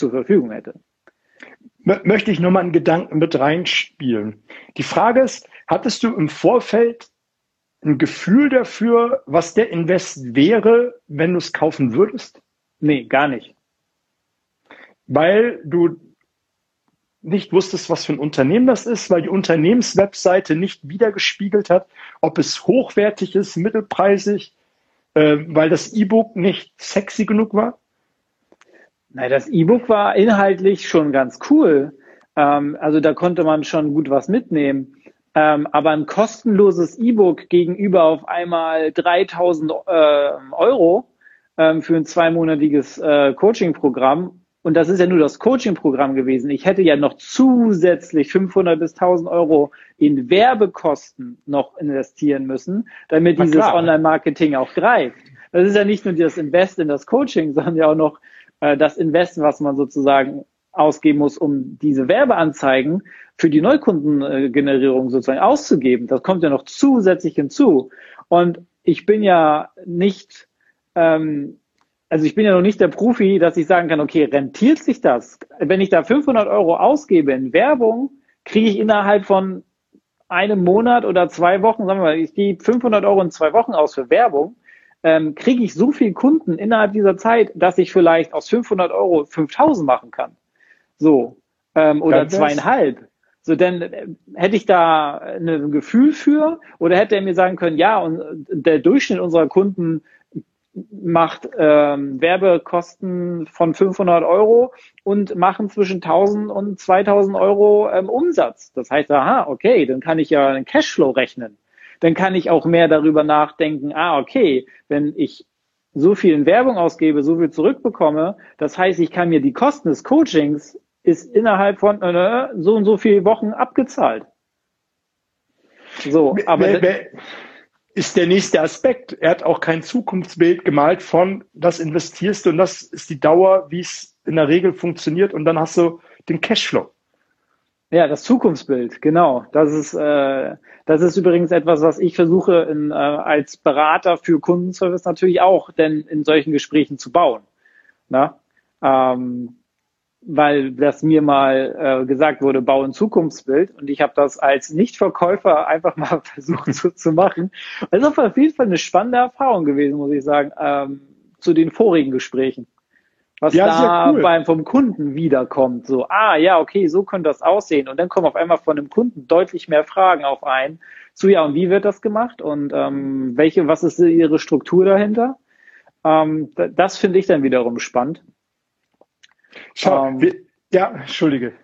zur Verfügung hätte. Möchte ich nochmal einen Gedanken mit reinspielen. Die Frage ist, hattest du im Vorfeld ein Gefühl dafür, was der Invest wäre, wenn du es kaufen würdest? Nee, gar nicht. Weil du nicht wusstest, was für ein Unternehmen das ist, weil die Unternehmenswebseite nicht wiedergespiegelt hat, ob es hochwertig ist, mittelpreisig, äh, weil das E-Book nicht sexy genug war? Nein, das E-Book war inhaltlich schon ganz cool. Ähm, also da konnte man schon gut was mitnehmen. Ähm, aber ein kostenloses E-Book gegenüber auf einmal 3000 äh, Euro ähm, für ein zweimonatiges äh, Coaching-Programm. Und das ist ja nur das Coaching-Programm gewesen. Ich hätte ja noch zusätzlich 500 bis 1000 Euro in Werbekosten noch investieren müssen, damit Na dieses Online-Marketing auch greift. Das ist ja nicht nur das Invest in das Coaching, sondern ja auch noch äh, das Invest, was man sozusagen ausgeben muss, um diese Werbeanzeigen für die Neukundengenerierung sozusagen auszugeben. Das kommt ja noch zusätzlich hinzu. Und ich bin ja nicht, ähm, also ich bin ja noch nicht der Profi, dass ich sagen kann, okay, rentiert sich das? Wenn ich da 500 Euro ausgebe in Werbung, kriege ich innerhalb von einem Monat oder zwei Wochen, sagen wir mal, ich gebe 500 Euro in zwei Wochen aus für Werbung, ähm, kriege ich so viel Kunden innerhalb dieser Zeit, dass ich vielleicht aus 500 Euro 5000 machen kann. So. Ähm, oder Ganz zweieinhalb. So, denn äh, hätte ich da ein Gefühl für oder hätte er mir sagen können, ja, und der Durchschnitt unserer Kunden macht ähm, Werbekosten von 500 Euro und machen zwischen 1000 und 2000 Euro ähm, Umsatz. Das heißt, aha, okay, dann kann ich ja einen Cashflow rechnen. Dann kann ich auch mehr darüber nachdenken, ah, okay, wenn ich so viel in Werbung ausgebe, so viel zurückbekomme, das heißt, ich kann mir die Kosten des Coachings ist innerhalb von äh, so und so viele Wochen abgezahlt. So, aber ist der nächste Aspekt. Er hat auch kein Zukunftsbild gemalt von, das investierst du und das ist die Dauer, wie es in der Regel funktioniert und dann hast du den Cashflow. Ja, das Zukunftsbild, genau. Das ist, äh, das ist übrigens etwas, was ich versuche in, äh, als Berater für Kundenservice natürlich auch denn in solchen Gesprächen zu bauen. Na? Ähm, weil das mir mal äh, gesagt wurde, bau ein Zukunftsbild und ich habe das als Nichtverkäufer einfach mal versucht so zu machen. Also auf jeden Fall eine spannende Erfahrung gewesen, muss ich sagen, ähm, zu den vorigen Gesprächen. Was ja, da cool. beim vom Kunden wiederkommt, so, ah ja, okay, so könnte das aussehen. Und dann kommen auf einmal von dem Kunden deutlich mehr Fragen auf ein. Zu ja, und wie wird das gemacht? Und ähm, welche, was ist ihre Struktur dahinter? Ähm, das finde ich dann wiederum spannend. Schau, ähm, wir, ja, entschuldige.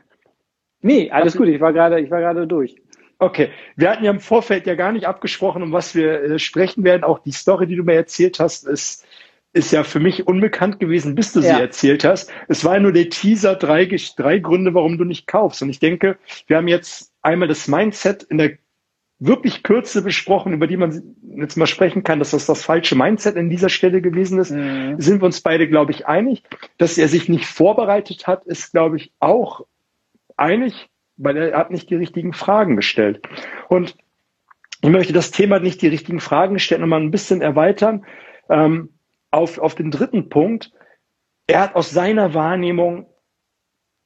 Nee, alles gut, ich war gerade, ich war gerade durch. Okay, wir hatten ja im Vorfeld ja gar nicht abgesprochen, um was wir äh, sprechen werden. Auch die Story, die du mir erzählt hast, ist, ist ja für mich unbekannt gewesen, bis du ja. sie erzählt hast. Es war ja nur der Teaser, drei, drei Gründe, warum du nicht kaufst. Und ich denke, wir haben jetzt einmal das Mindset in der wirklich Kürze besprochen, über die man jetzt mal sprechen kann, dass das das falsche Mindset in dieser Stelle gewesen ist, mhm. sind wir uns beide, glaube ich, einig. Dass er sich nicht vorbereitet hat, ist, glaube ich, auch einig, weil er hat nicht die richtigen Fragen gestellt. Und ich möchte das Thema nicht die richtigen Fragen stellen und mal ein bisschen erweitern ähm, auf, auf den dritten Punkt. Er hat aus seiner Wahrnehmung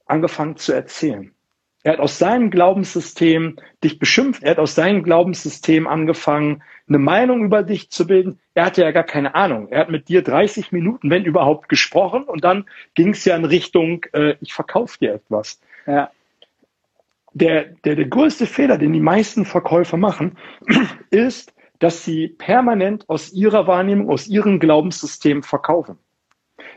angefangen zu erzählen. Er hat aus seinem Glaubenssystem dich beschimpft. Er hat aus seinem Glaubenssystem angefangen, eine Meinung über dich zu bilden. Er hatte ja gar keine Ahnung. Er hat mit dir 30 Minuten, wenn überhaupt, gesprochen und dann ging es ja in Richtung, äh, ich verkaufe dir etwas. Ja. Der, der, der größte Fehler, den die meisten Verkäufer machen, ist, dass sie permanent aus ihrer Wahrnehmung, aus ihrem Glaubenssystem verkaufen.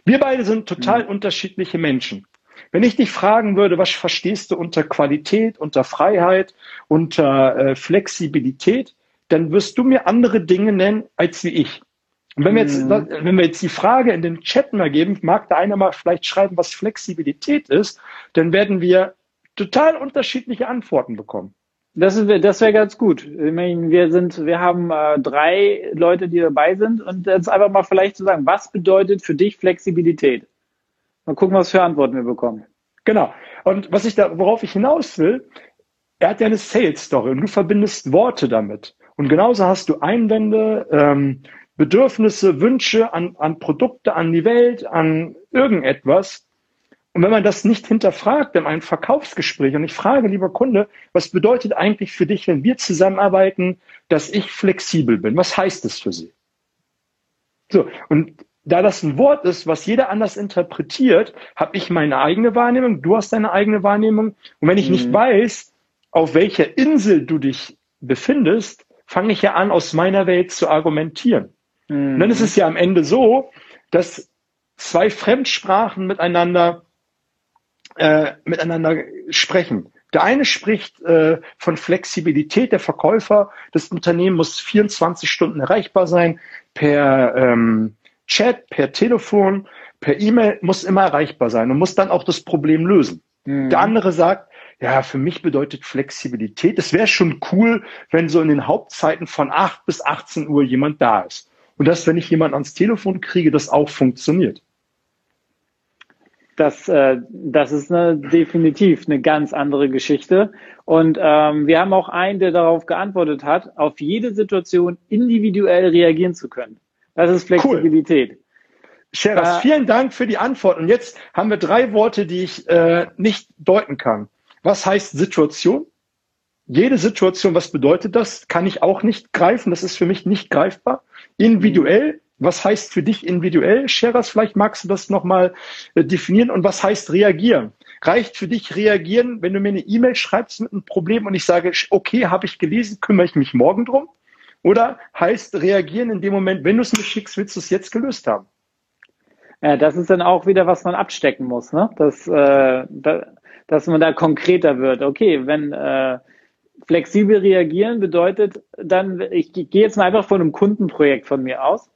Wir beide sind total mhm. unterschiedliche Menschen. Wenn ich dich fragen würde, was verstehst du unter Qualität, unter Freiheit, unter äh, Flexibilität, dann wirst du mir andere Dinge nennen als wie ich. Und wenn wir, jetzt, mhm. wenn wir jetzt die Frage in den Chat mal geben, mag da einer mal vielleicht schreiben, was Flexibilität ist, dann werden wir total unterschiedliche Antworten bekommen. Das, das wäre ganz gut. Ich meine, wir sind, wir haben äh, drei Leute, die dabei sind und jetzt einfach mal vielleicht zu sagen, was bedeutet für dich Flexibilität? Mal gucken, was für Antworten wir bekommen. Genau. Und was ich da, worauf ich hinaus will, er hat ja eine Sales Story und du verbindest Worte damit. Und genauso hast du Einwände, ähm, Bedürfnisse, Wünsche an, an Produkte, an die Welt, an irgendetwas. Und wenn man das nicht hinterfragt in einem Verkaufsgespräch und ich frage, lieber Kunde, was bedeutet eigentlich für dich, wenn wir zusammenarbeiten, dass ich flexibel bin? Was heißt das für Sie? So, und da das ein Wort ist, was jeder anders interpretiert, habe ich meine eigene Wahrnehmung, du hast deine eigene Wahrnehmung. Und wenn ich mhm. nicht weiß, auf welcher Insel du dich befindest, fange ich ja an, aus meiner Welt zu argumentieren. Mhm. Und dann ist es ja am Ende so, dass zwei Fremdsprachen miteinander äh, miteinander sprechen. Der eine spricht äh, von Flexibilität der Verkäufer. Das Unternehmen muss 24 Stunden erreichbar sein per ähm, Chat, per Telefon, per E-Mail, muss immer erreichbar sein und muss dann auch das Problem lösen. Mhm. Der andere sagt, ja, für mich bedeutet Flexibilität, es wäre schon cool, wenn so in den Hauptzeiten von 8 bis 18 Uhr jemand da ist. Und dass, wenn ich jemanden ans Telefon kriege, das auch funktioniert. Das, äh, das ist eine, definitiv eine ganz andere Geschichte. Und ähm, wir haben auch einen, der darauf geantwortet hat, auf jede Situation individuell reagieren zu können. Das ist Flexibilität. Cool. Sheras, äh, vielen Dank für die Antwort. Und jetzt haben wir drei Worte, die ich äh, nicht deuten kann. Was heißt Situation? Jede Situation, was bedeutet das? Kann ich auch nicht greifen. Das ist für mich nicht greifbar. Individuell, was heißt für dich individuell? Sheras, vielleicht magst du das nochmal äh, definieren. Und was heißt reagieren? Reicht für dich reagieren, wenn du mir eine E-Mail schreibst mit einem Problem und ich sage, okay, habe ich gelesen, kümmere ich mich morgen drum? Oder heißt reagieren in dem Moment, wenn du es mir schickst, willst du es jetzt gelöst haben? Ja, das ist dann auch wieder, was man abstecken muss, ne? dass, äh, da, dass man da konkreter wird. Okay, wenn äh, flexibel reagieren bedeutet dann, ich gehe jetzt mal einfach von einem Kundenprojekt von mir aus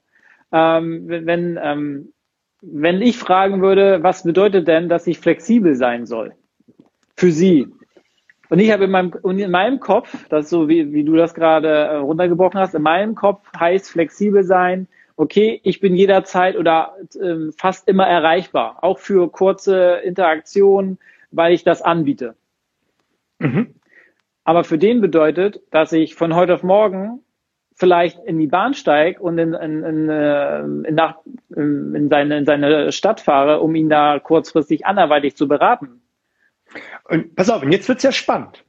ähm, wenn, ähm, wenn ich fragen würde, was bedeutet denn, dass ich flexibel sein soll für Sie? Und ich habe in meinem, in meinem Kopf, das ist so wie, wie du das gerade äh, runtergebrochen hast, in meinem Kopf heißt flexibel sein, okay, ich bin jederzeit oder äh, fast immer erreichbar, auch für kurze Interaktionen, weil ich das anbiete. Mhm. Aber für den bedeutet, dass ich von heute auf morgen vielleicht in die Bahn steige und in, in, in, äh, in, nach, in, seine, in seine Stadt fahre, um ihn da kurzfristig anderweitig zu beraten. Und pass auf, und jetzt wird's ja spannend.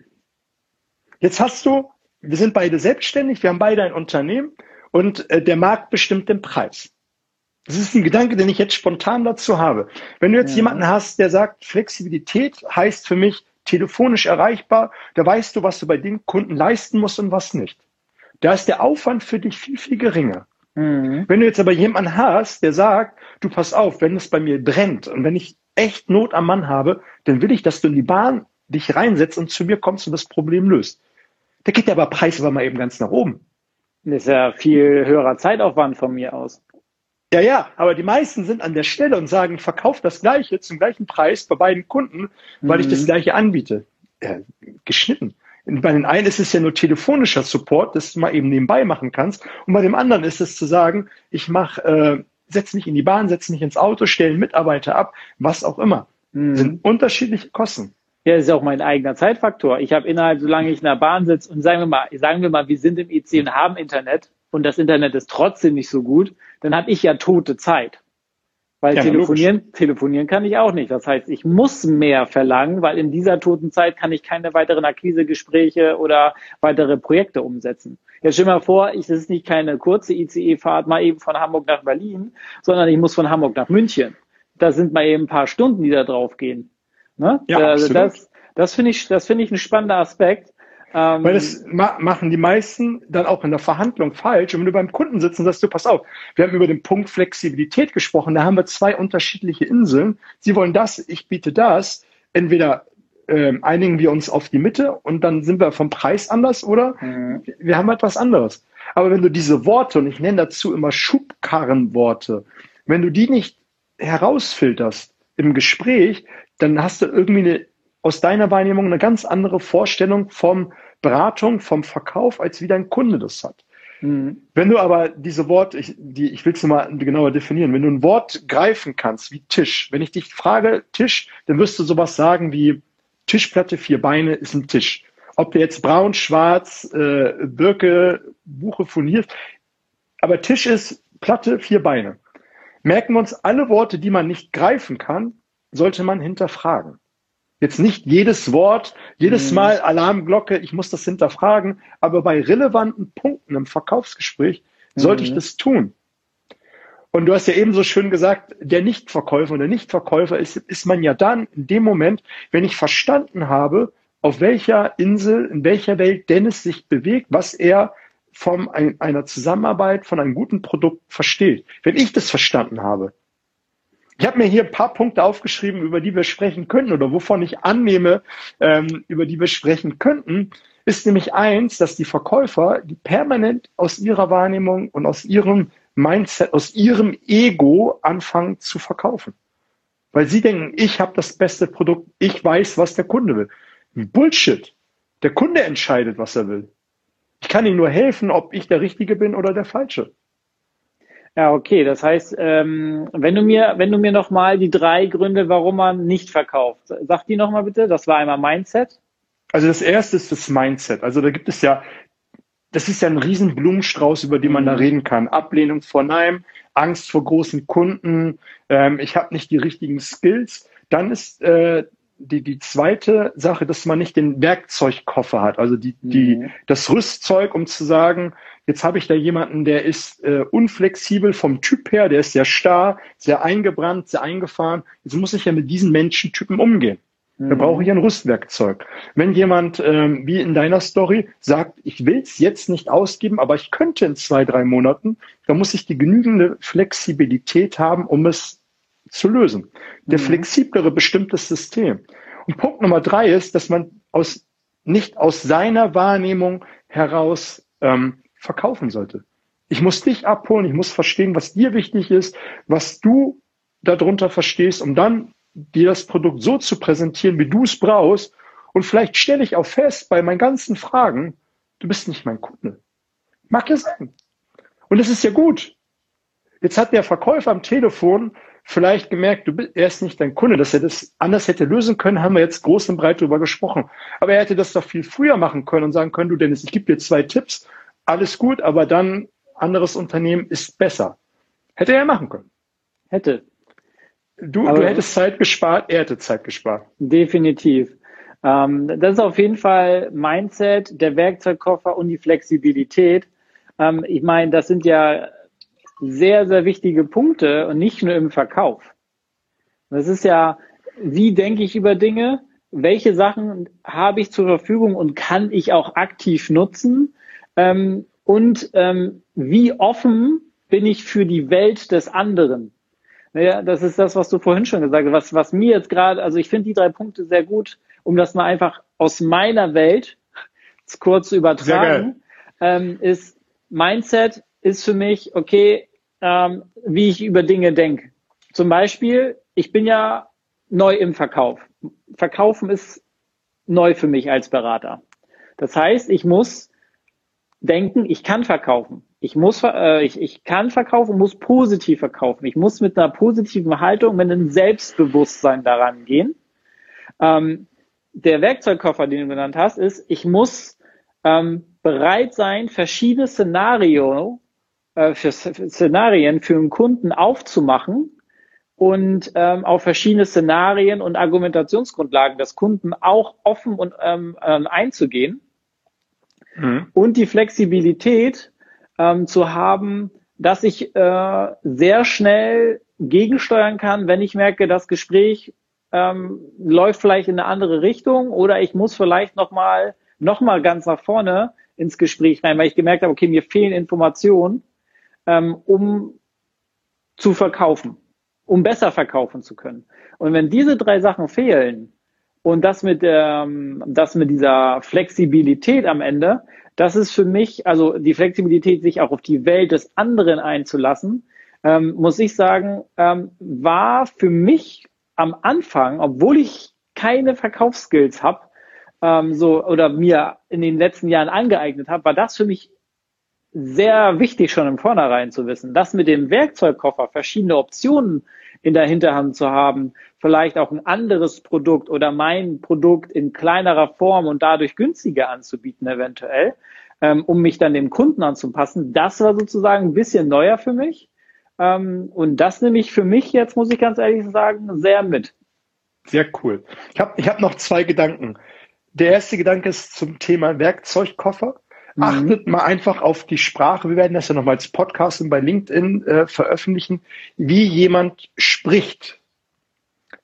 Jetzt hast du, wir sind beide selbstständig, wir haben beide ein Unternehmen und äh, der Markt bestimmt den Preis. Das ist ein Gedanke, den ich jetzt spontan dazu habe. Wenn du jetzt ja. jemanden hast, der sagt, Flexibilität heißt für mich telefonisch erreichbar, da weißt du, was du bei den Kunden leisten musst und was nicht. Da ist der Aufwand für dich viel, viel geringer. Mhm. Wenn du jetzt aber jemanden hast, der sagt, du pass auf, wenn es bei mir brennt und wenn ich echt Not am Mann habe, dann will ich, dass du in die Bahn dich reinsetzt und zu mir kommst und das Problem löst. Da geht der aber Preis aber mal eben ganz nach oben. Das ist ja viel höherer Zeitaufwand von mir aus. Ja, ja, aber die meisten sind an der Stelle und sagen, verkauf das Gleiche zum gleichen Preis bei beiden Kunden, weil mhm. ich das mhm. Gleiche anbiete. Ja, geschnitten. Bei den einen ist es ja nur telefonischer Support, das du mal eben nebenbei machen kannst. Und bei dem anderen ist es zu sagen, ich mache, äh, setz mich in die Bahn, setz mich ins Auto, stelle Mitarbeiter ab, was auch immer. Mhm. Das sind unterschiedliche Kosten. Ja, das ist auch mein eigener Zeitfaktor. Ich habe innerhalb, solange ich in der Bahn sitze und sagen wir mal, sagen wir mal, wir sind im IC und haben Internet und das Internet ist trotzdem nicht so gut, dann habe ich ja tote Zeit. Weil ja, telefonieren, telefonieren kann ich auch nicht. Das heißt, ich muss mehr verlangen, weil in dieser toten Zeit kann ich keine weiteren Akquisegespräche oder weitere Projekte umsetzen. Jetzt stell mal vor, ich, das ist nicht keine kurze ICE-Fahrt mal eben von Hamburg nach Berlin, sondern ich muss von Hamburg nach München. Das sind mal eben ein paar Stunden, die da drauf gehen. Ne? Ja, also das, das finde ich, das finde ich ein spannender Aspekt. Ähm, Weil das ma machen die meisten dann auch in der Verhandlung falsch. Und wenn du beim Kunden sitzt und sagst, du pass auf, wir haben über den Punkt Flexibilität gesprochen, da haben wir zwei unterschiedliche Inseln. Sie wollen das, ich biete das. Entweder ähm, einigen wir uns auf die Mitte und dann sind wir vom Preis anders oder mhm. wir haben etwas anderes. Aber wenn du diese Worte, und ich nenne dazu immer Schubkarrenworte, wenn du die nicht herausfilterst im Gespräch, dann hast du irgendwie eine aus deiner Wahrnehmung eine ganz andere Vorstellung vom Beratung, vom Verkauf, als wie dein Kunde das hat. Mhm. Wenn du aber diese Wort, ich, die, ich will es mal genauer definieren, wenn du ein Wort greifen kannst, wie Tisch, wenn ich dich frage Tisch, dann wirst du sowas sagen wie Tischplatte, vier Beine ist ein Tisch. Ob der jetzt braun, schwarz, äh, Birke, Buche, furniert, aber Tisch ist Platte, vier Beine. Merken wir uns alle Worte, die man nicht greifen kann, sollte man hinterfragen. Jetzt nicht jedes Wort, jedes mhm. Mal Alarmglocke, ich muss das hinterfragen, aber bei relevanten Punkten im Verkaufsgespräch sollte ich mhm. das tun. Und du hast ja eben so schön gesagt, der Nichtverkäufer und der Nichtverkäufer ist, ist man ja dann in dem Moment, wenn ich verstanden habe, auf welcher Insel, in welcher Welt Dennis sich bewegt, was er von einer Zusammenarbeit, von einem guten Produkt versteht. Wenn ich das verstanden habe, ich habe mir hier ein paar Punkte aufgeschrieben, über die wir sprechen könnten oder wovon ich annehme, ähm, über die wir sprechen könnten, ist nämlich eins, dass die Verkäufer die permanent aus ihrer Wahrnehmung und aus ihrem Mindset, aus ihrem Ego anfangen zu verkaufen. Weil sie denken, ich habe das beste Produkt, ich weiß, was der Kunde will. Bullshit. Der Kunde entscheidet, was er will. Ich kann ihm nur helfen, ob ich der Richtige bin oder der Falsche. Ja, okay. Das heißt, ähm, wenn du mir, wenn du mir nochmal die drei Gründe, warum man nicht verkauft, sag die nochmal bitte. Das war einmal Mindset. Also das erste ist das Mindset. Also da gibt es ja, das ist ja ein riesen Blumenstrauß, über den man da mhm. reden kann. Ablehnung vor Nein, Angst vor großen Kunden, ähm, ich habe nicht die richtigen Skills. Dann ist äh, die, die zweite Sache, dass man nicht den Werkzeugkoffer hat, also die, die, mhm. das Rüstzeug, um zu sagen, jetzt habe ich da jemanden, der ist äh, unflexibel vom Typ her, der ist sehr starr, sehr eingebrannt, sehr eingefahren. Jetzt muss ich ja mit diesen Menschentypen umgehen. Da mhm. brauche ich ein Rüstwerkzeug. Wenn jemand, ähm, wie in deiner Story, sagt, ich will es jetzt nicht ausgeben, aber ich könnte in zwei, drei Monaten, dann muss ich die genügende Flexibilität haben, um es zu lösen. Der mhm. flexiblere bestimmtes System. Und Punkt Nummer drei ist, dass man aus, nicht aus seiner Wahrnehmung heraus ähm, verkaufen sollte. Ich muss dich abholen, ich muss verstehen, was dir wichtig ist, was du darunter verstehst, um dann dir das Produkt so zu präsentieren, wie du es brauchst. Und vielleicht stelle ich auch fest bei meinen ganzen Fragen, du bist nicht mein Kunde. Mag ja sein. Und das ist ja gut. Jetzt hat der Verkäufer am Telefon vielleicht gemerkt, du bist, er ist nicht dein Kunde, dass er das anders hätte lösen können, haben wir jetzt groß und breit darüber gesprochen. Aber er hätte das doch viel früher machen können und sagen können, du Dennis, ich gebe dir zwei Tipps, alles gut, aber dann anderes Unternehmen ist besser. Hätte er machen können. Hätte. Du, du hättest Zeit gespart, er hätte Zeit gespart. Definitiv. Ähm, das ist auf jeden Fall Mindset, der Werkzeugkoffer und die Flexibilität. Ähm, ich meine, das sind ja sehr, sehr wichtige Punkte und nicht nur im Verkauf. Das ist ja, wie denke ich über Dinge? Welche Sachen habe ich zur Verfügung und kann ich auch aktiv nutzen? Ähm, und ähm, wie offen bin ich für die Welt des anderen? Naja, das ist das, was du vorhin schon gesagt hast. Was, was mir jetzt gerade, also ich finde die drei Punkte sehr gut, um das mal einfach aus meiner Welt kurz zu übertragen, ähm, ist Mindset ist für mich, okay, ähm, wie ich über Dinge denke. Zum Beispiel, ich bin ja neu im Verkauf. Verkaufen ist neu für mich als Berater. Das heißt, ich muss denken, ich kann verkaufen. Ich muss, äh, ich, ich kann verkaufen, muss positiv verkaufen. Ich muss mit einer positiven Haltung, mit einem Selbstbewusstsein daran gehen. Ähm, der Werkzeugkoffer, den du genannt hast, ist, ich muss ähm, bereit sein, verschiedene Szenario äh, für Szenarien für einen Kunden aufzumachen und ähm, auf verschiedene Szenarien und Argumentationsgrundlagen des Kunden auch offen und ähm, ähm, einzugehen mhm. und die Flexibilität ähm, zu haben, dass ich äh, sehr schnell gegensteuern kann, wenn ich merke, das Gespräch ähm, läuft vielleicht in eine andere Richtung oder ich muss vielleicht noch mal noch mal ganz nach vorne ins Gespräch rein, weil ich gemerkt habe, okay, mir fehlen Informationen ähm, um zu verkaufen, um besser verkaufen zu können. Und wenn diese drei Sachen fehlen und das mit der, das mit dieser Flexibilität am Ende, das ist für mich, also die Flexibilität, sich auch auf die Welt des anderen einzulassen, ähm, muss ich sagen, ähm, war für mich am Anfang, obwohl ich keine Verkaufsskills habe, ähm, so oder mir in den letzten Jahren angeeignet habe, war das für mich sehr wichtig, schon im Vornherein zu wissen, das mit dem Werkzeugkoffer verschiedene Optionen in der Hinterhand zu haben, vielleicht auch ein anderes Produkt oder mein Produkt in kleinerer Form und dadurch günstiger anzubieten eventuell, ähm, um mich dann dem Kunden anzupassen. Das war sozusagen ein bisschen neuer für mich. Ähm, und das nehme ich für mich jetzt, muss ich ganz ehrlich sagen, sehr mit. Sehr cool. Ich habe ich hab noch zwei Gedanken. Der erste Gedanke ist zum Thema Werkzeugkoffer. Mhm. Achtet mal einfach auf die Sprache. Wir werden das ja nochmal als Podcast und bei LinkedIn äh, veröffentlichen, wie jemand spricht.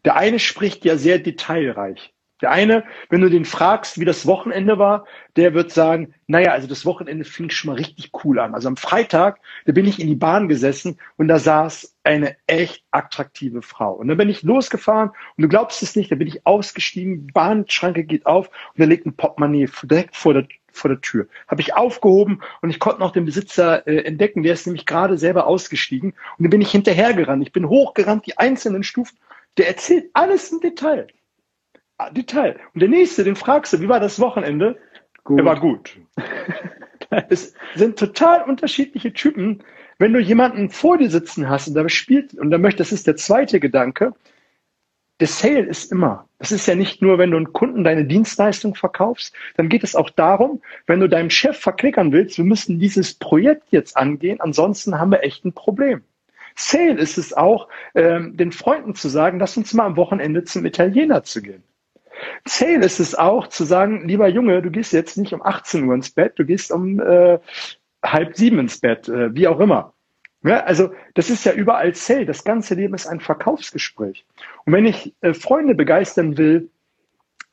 Der eine spricht ja sehr detailreich. Der eine, wenn du den fragst, wie das Wochenende war, der wird sagen, naja, also das Wochenende fing schon mal richtig cool an. Also am Freitag, da bin ich in die Bahn gesessen und da saß eine echt attraktive Frau. Und dann bin ich losgefahren und du glaubst es nicht, da bin ich ausgestiegen, Bahnschranke geht auf und da liegt ein Portemonnaie direkt vor der, vor der Tür. Habe ich aufgehoben und ich konnte noch den Besitzer äh, entdecken, der ist nämlich gerade selber ausgestiegen und dann bin ich hinterhergerannt. Ich bin hochgerannt, die einzelnen Stufen. Der erzählt alles im Detail. Ah, Detail. Und der nächste, den fragst du, wie war das Wochenende? Gut. Er war gut. es sind total unterschiedliche Typen. Wenn du jemanden vor dir sitzen hast und da spielt, und da möchte, das ist der zweite Gedanke, der Sale ist immer. Das ist ja nicht nur, wenn du einen Kunden deine Dienstleistung verkaufst, dann geht es auch darum, wenn du deinem Chef verklickern willst, wir müssen dieses Projekt jetzt angehen, ansonsten haben wir echt ein Problem. Sale ist es auch, ähm, den Freunden zu sagen, lass uns mal am Wochenende zum Italiener zu gehen. Sale ist es auch zu sagen, lieber Junge, du gehst jetzt nicht um 18 Uhr ins Bett, du gehst um äh, halb sieben ins Bett, äh, wie auch immer. Ja, also das ist ja überall Sale. Das ganze Leben ist ein Verkaufsgespräch. Und wenn ich äh, Freunde begeistern will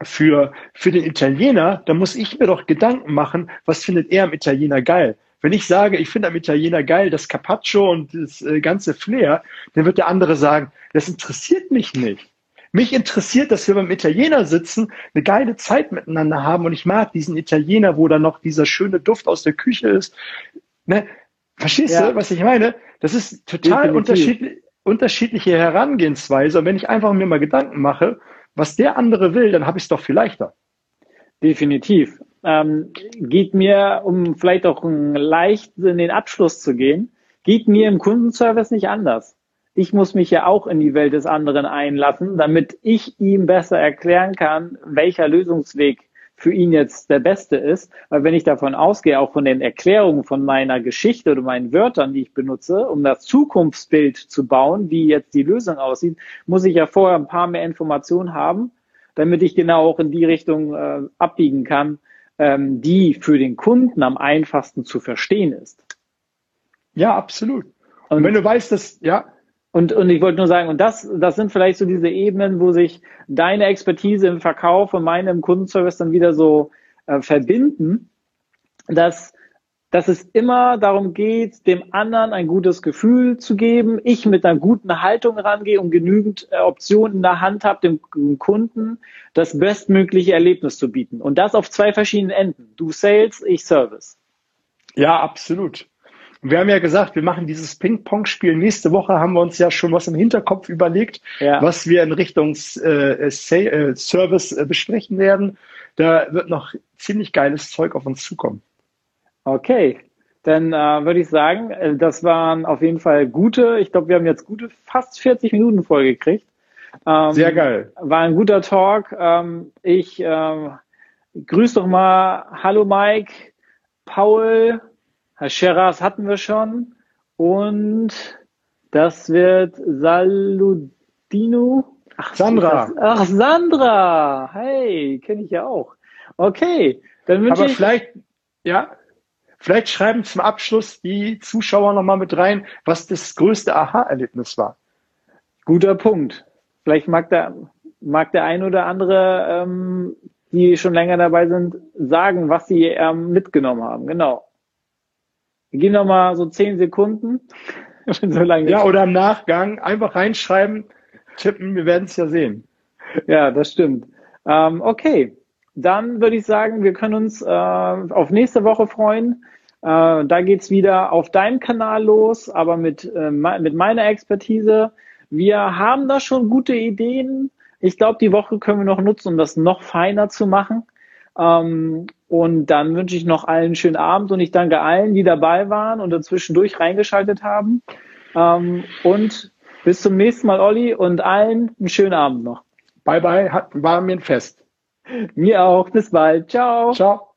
für, für den Italiener, dann muss ich mir doch Gedanken machen, was findet er am Italiener geil. Wenn ich sage, ich finde am Italiener geil das Carpaccio und das äh, ganze Flair, dann wird der andere sagen, das interessiert mich nicht. Mich interessiert, dass wir beim Italiener sitzen, eine geile Zeit miteinander haben und ich mag diesen Italiener, wo da noch dieser schöne Duft aus der Küche ist. Ne? Verstehst ja. du, was ich meine? Das ist total unterschiedlich, unterschiedliche Herangehensweise. Und wenn ich einfach mir mal Gedanken mache, was der andere will, dann habe ich es doch viel leichter. Definitiv. Ähm, geht mir, um vielleicht auch leicht in den Abschluss zu gehen, geht mir im Kundenservice nicht anders ich muss mich ja auch in die Welt des anderen einlassen, damit ich ihm besser erklären kann, welcher Lösungsweg für ihn jetzt der beste ist. Weil wenn ich davon ausgehe, auch von den Erklärungen von meiner Geschichte oder meinen Wörtern, die ich benutze, um das Zukunftsbild zu bauen, wie jetzt die Lösung aussieht, muss ich ja vorher ein paar mehr Informationen haben, damit ich genau auch in die Richtung äh, abbiegen kann, ähm, die für den Kunden am einfachsten zu verstehen ist. Ja, absolut. Und, und wenn du weißt, dass, ja, und, und ich wollte nur sagen, und das, das sind vielleicht so diese Ebenen, wo sich deine Expertise im Verkauf und meine im Kundenservice dann wieder so äh, verbinden, dass, dass es immer darum geht, dem anderen ein gutes Gefühl zu geben, ich mit einer guten Haltung rangehe und genügend äh, Optionen in der Hand habe, dem Kunden das bestmögliche Erlebnis zu bieten. Und das auf zwei verschiedenen Enden. Du Sales, ich Service. Ja, absolut. Wir haben ja gesagt, wir machen dieses Ping-Pong-Spiel. Nächste Woche haben wir uns ja schon was im Hinterkopf überlegt, ja. was wir in Richtung äh, äh, Service äh, besprechen werden. Da wird noch ziemlich geiles Zeug auf uns zukommen. Okay, dann äh, würde ich sagen, äh, das waren auf jeden Fall gute, ich glaube, wir haben jetzt gute fast 40 Minuten vollgekriegt. Ähm, Sehr geil. War ein guter Talk. Ähm, ich äh, grüße doch mal, hallo Mike, Paul, Scheras hatten wir schon. Und das wird Saludino. Ach, Sandra. Das, ach, Sandra. Hey, kenne ich ja auch. Okay, dann wünsche ich. Aber vielleicht, ja, vielleicht schreiben zum Abschluss die Zuschauer nochmal mit rein, was das größte Aha-Erlebnis war. Guter Punkt. Vielleicht mag der, mag der ein oder andere, ähm, die schon länger dabei sind, sagen, was sie ähm, mitgenommen haben. Genau. Gehen noch mal so zehn Sekunden. so lange ja, oder im Nachgang einfach reinschreiben, tippen, wir werden es ja sehen. Ja, das stimmt. Ähm, okay, dann würde ich sagen, wir können uns äh, auf nächste Woche freuen. Äh, da geht's wieder auf deinem Kanal los, aber mit, äh, mit meiner Expertise. Wir haben da schon gute Ideen. Ich glaube, die Woche können wir noch nutzen, um das noch feiner zu machen. Ähm, und dann wünsche ich noch allen einen schönen Abend und ich danke allen, die dabei waren und dazwischendurch reingeschaltet haben. Ähm, und bis zum nächsten Mal, Olli, und allen einen schönen Abend noch. Bye bye, war mir ein Fest. Mir auch. Bis bald. Ciao. Ciao.